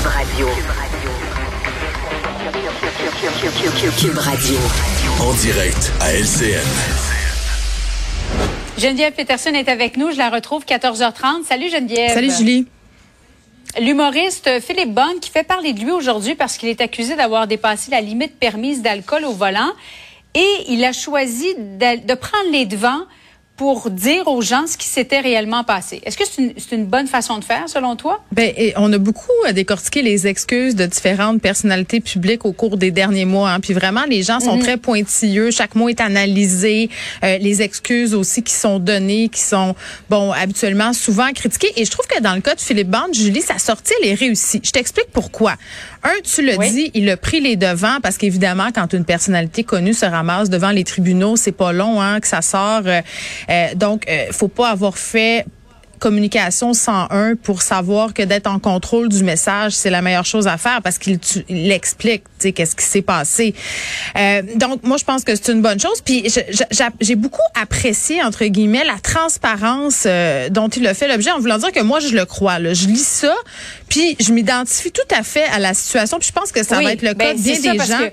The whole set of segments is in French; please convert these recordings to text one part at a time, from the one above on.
Cube Radio. Cube Radio. En direct à LCN. Geneviève Peterson est avec nous. Je la retrouve 14h30. Salut Geneviève. Salut Julie. L'humoriste Philippe Bonne qui fait parler de lui aujourd'hui parce qu'il est accusé d'avoir dépassé la limite permise d'alcool au volant et il a choisi de, de prendre les devants pour dire aux gens ce qui s'était réellement passé. Est-ce que c'est une, une, bonne façon de faire, selon toi? Ben, on a beaucoup décortiqué les excuses de différentes personnalités publiques au cours des derniers mois. Hein. Puis vraiment, les gens sont -hmm. très pointilleux. Chaque mot est analysé. Euh, les excuses aussi qui sont données, qui sont, bon, habituellement souvent critiquées. Et je trouve que dans le cas de Philippe Bande, Julie, sa sortie, elle est réussie. Je t'explique pourquoi. Un, tu le oui. dis, il a pris les devants parce qu'évidemment, quand une personnalité connue se ramasse devant les tribunaux, c'est pas long hein, que ça sort. Euh, euh, donc, euh, faut pas avoir fait communication 101 pour savoir que d'être en contrôle du message, c'est la meilleure chose à faire parce qu'il explique, tu sais, qu'est-ce qui s'est passé. Euh, donc, moi, je pense que c'est une bonne chose. Puis, j'ai beaucoup apprécié, entre guillemets, la transparence euh, dont il a fait l'objet en voulant dire que moi, je le crois. Là. Je lis ça, puis je m'identifie tout à fait à la situation. Puis, je pense que ça oui, va être le ben, cas bien ça, des gens. Que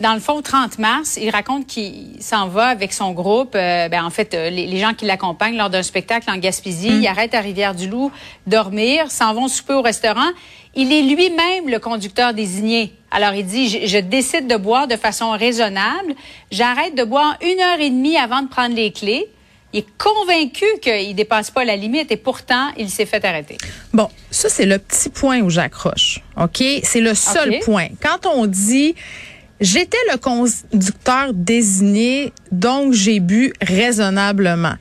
dans le fond, 30 mars, il raconte qu'il s'en va avec son groupe. Euh, ben, en fait, euh, les, les, gens qui l'accompagnent lors d'un spectacle en Gaspésie, mm. ils arrêtent à Rivière-du-Loup dormir, s'en vont souper au restaurant. Il est lui-même le conducteur désigné. Alors, il dit, je, je, décide de boire de façon raisonnable. J'arrête de boire une heure et demie avant de prendre les clés. Il est convaincu qu'il dépasse pas la limite et pourtant, il s'est fait arrêter. Bon, ça, c'est le petit point où j'accroche. OK? C'est le seul okay. point. Quand on dit J'étais le conducteur désigné, donc j'ai bu raisonnablement.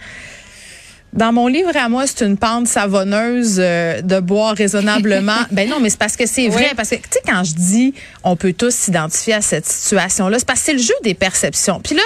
Dans mon livre à moi, c'est une pente savonneuse euh, de boire raisonnablement. ben non, mais c'est parce que c'est vrai. Oui. Parce que, tu sais, quand je dis on peut tous s'identifier à cette situation-là, c'est parce que c'est le jeu des perceptions. Puis là,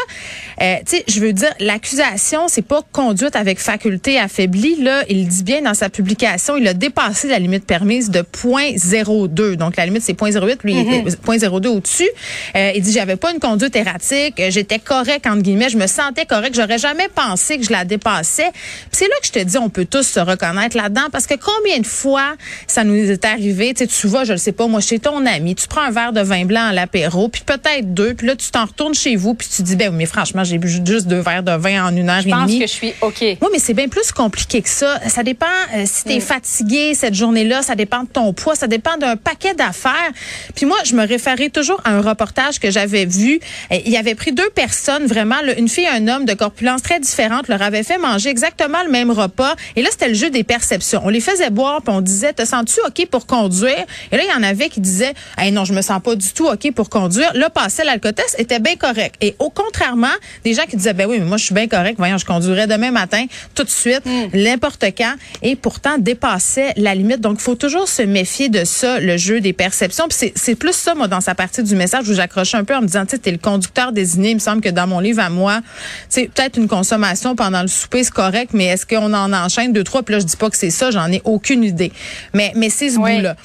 euh, tu sais, je veux dire, l'accusation, c'est pas conduite avec faculté affaiblie. Là, il dit bien dans sa publication, il a dépassé la limite permise de 0.02. Donc, la limite, c'est 0.08. Lui, mm -hmm. 0.02 au-dessus. Euh, il dit, j'avais pas une conduite erratique. J'étais correct, entre guillemets. Je me sentais correct. J'aurais jamais pensé que je la dépassais. C'est là que je te dis, on peut tous se reconnaître là-dedans parce que combien de fois ça nous est arrivé, tu sais, tu vas, je le sais pas, moi, chez ton ami, tu prends un verre de vin blanc à l'apéro, puis peut-être deux, puis là, tu t'en retournes chez vous, puis tu dis, ben mais franchement, j'ai bu juste deux verres de vin en une heure je et demie. Je pense que je suis OK. Oui, mais c'est bien plus compliqué que ça. Ça dépend euh, si tu es mm. fatigué cette journée-là, ça dépend de ton poids, ça dépend d'un paquet d'affaires. Puis moi, je me référais toujours à un reportage que j'avais vu. Il y avait pris deux personnes, vraiment, là, une fille et un homme de corpulence très différente, leur avait fait manger exactement le même repas. Et là, c'était le jeu des perceptions. On les faisait boire, puis on disait, te sens-tu OK pour conduire? Et là, il y en avait qui disaient, hey, non, je me sens pas du tout OK pour conduire. Là, passé l'alcotest, était bien correct. Et au contrairement, des gens qui disaient, ben oui, mais moi, je suis bien correct. Voyons, je conduirais demain matin, tout de suite, n'importe mm. quand. Et pourtant, dépassait la limite. Donc, il faut toujours se méfier de ça, le jeu des perceptions. Puis c'est plus ça, moi, dans sa partie du message où j'accroche un peu en me disant, tu sais, t'es le conducteur désigné. Il me semble que dans mon livre à moi, c'est peut-être une consommation pendant le souper, c'est correct, mais est-ce qu'on en enchaîne? Deux, trois? Puis là, je dis pas que c'est ça, j'en ai aucune idée. Mais, mais c'est ce oui. bout-là.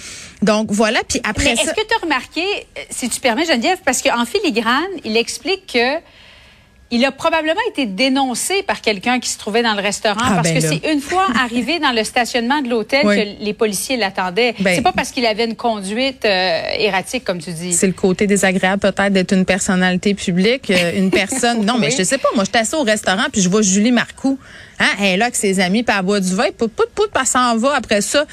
Donc voilà, puis après Mais ça... est-ce que tu as remarqué, si tu permets Geneviève, parce qu'en filigrane, il explique que il a probablement été dénoncé par quelqu'un qui se trouvait dans le restaurant ah, parce ben que c'est une fois arrivé dans le stationnement de l'hôtel oui. que les policiers l'attendaient. Ben, c'est pas parce qu'il avait une conduite euh, erratique comme tu dis. C'est le côté désagréable peut-être d'être une personnalité publique, euh, une personne. non, mais je sais pas. Moi, j'étais assis au restaurant puis je vois Julie Marcoux. Hein, elle est là avec ses amis, puis elle boit du vin, pout, pout, pout, puis elle s'en va après ça.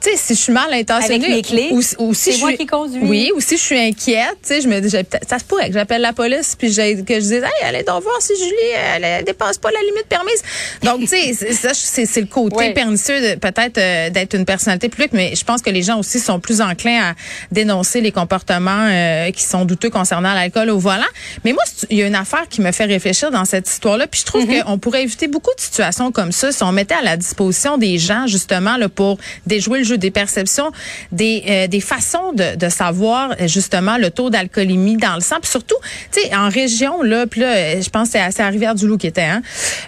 Tu sais, si je suis mal intentionnée. Avec mes clés. Ou, ou si c'est moi suis, qui conduis. Oui, ou si je suis inquiète, tu sais, je me dis, ça se pourrait que j'appelle la police, puis que je dise, hey, allez donc voir si Julie, elle, elle dépasse pas la limite permise. Donc, tu sais, ça, c'est le côté oui. pernicieux, peut-être, euh, d'être une personnalité publique, mais je pense que les gens aussi sont plus enclins à dénoncer les comportements euh, qui sont douteux concernant l'alcool au volant. Mais moi, il y a une affaire qui me fait réfléchir dans cette histoire-là, puis je trouve mm -hmm. qu'on pourrait éviter beaucoup de situations comme ça, si on mettait à la disposition des gens justement là, pour déjouer le jeu des perceptions, des, euh, des façons de, de, savoir justement le taux d'alcoolémie dans le sang, puis surtout, tu sais, en région là, puis là, je pense que c'est à Rivière-du-Loup qui était, hein.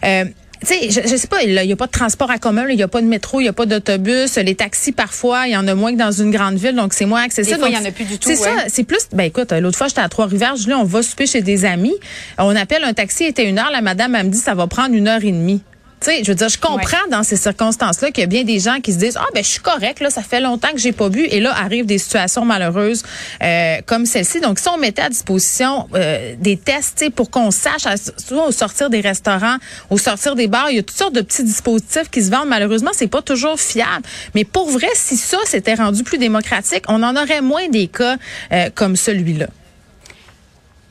Euh, tu sais, je, je, sais pas, il n'y a pas de transport à commun, il n'y a pas de métro, il n'y a pas d'autobus. Les taxis, parfois, il y en a moins que dans une grande ville, donc c'est moins accessible. il n'y en a plus du tout. C'est ouais. ça, c'est plus, ben écoute, l'autre fois, j'étais à Trois-Rivières, je dis, on va souper chez des amis. On appelle un taxi, il était une heure, la madame, elle me dit, ça va prendre une heure et demie. Tu sais, je veux dire, je comprends dans ces circonstances-là qu'il y a bien des gens qui se disent ah ben je suis correct là, ça fait longtemps que j'ai pas bu et là arrivent des situations malheureuses euh, comme celle-ci. Donc si on mettait à disposition euh, des tests, pour qu'on sache, soit au sortir des restaurants, au sortir des bars, il y a toutes sortes de petits dispositifs qui se vendent. Malheureusement, c'est pas toujours fiable. Mais pour vrai, si ça s'était rendu plus démocratique, on en aurait moins des cas euh, comme celui-là.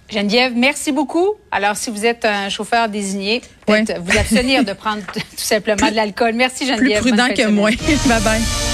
Geneviève, merci beaucoup. Alors, si vous êtes un chauffeur désigné, vous abstenir de prendre tout simplement de l'alcool. Merci, Geneviève. Plus prudent que moi. bye bye.